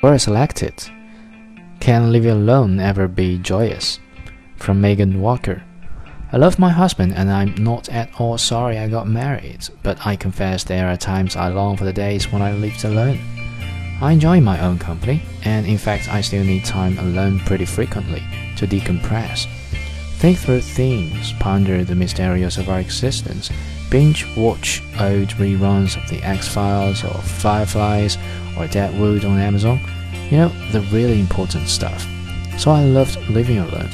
Were selected. Can living alone ever be joyous? From Megan Walker. I love my husband and I'm not at all sorry I got married, but I confess there are times I long for the days when I lived alone. I enjoy my own company, and in fact, I still need time alone pretty frequently to decompress. Think through things, ponder the mysteries of our existence, binge watch old reruns of The X Files or Fireflies or Deadwood on Amazon. You know, the really important stuff. So I loved living alone.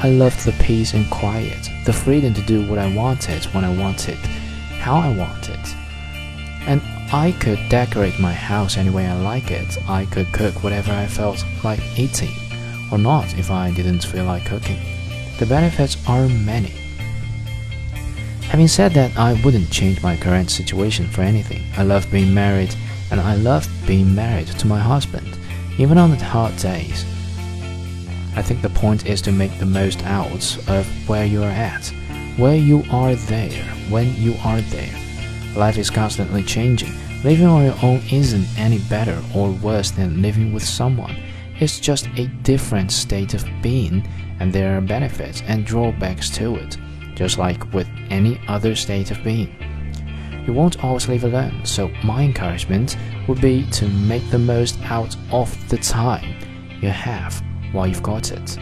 I loved the peace and quiet, the freedom to do what I wanted when I wanted, how I wanted. And I could decorate my house any way I like it. I could cook whatever I felt like eating, or not if I didn't feel like cooking. The benefits are many. Having said that, I wouldn't change my current situation for anything. I love being married, and I love being married to my husband, even on the hard days. I think the point is to make the most out of where you are at, where you are there, when you are there. Life is constantly changing. Living on your own isn't any better or worse than living with someone. It's just a different state of being, and there are benefits and drawbacks to it, just like with any other state of being. You won't always live alone, so my encouragement would be to make the most out of the time you have while you've got it.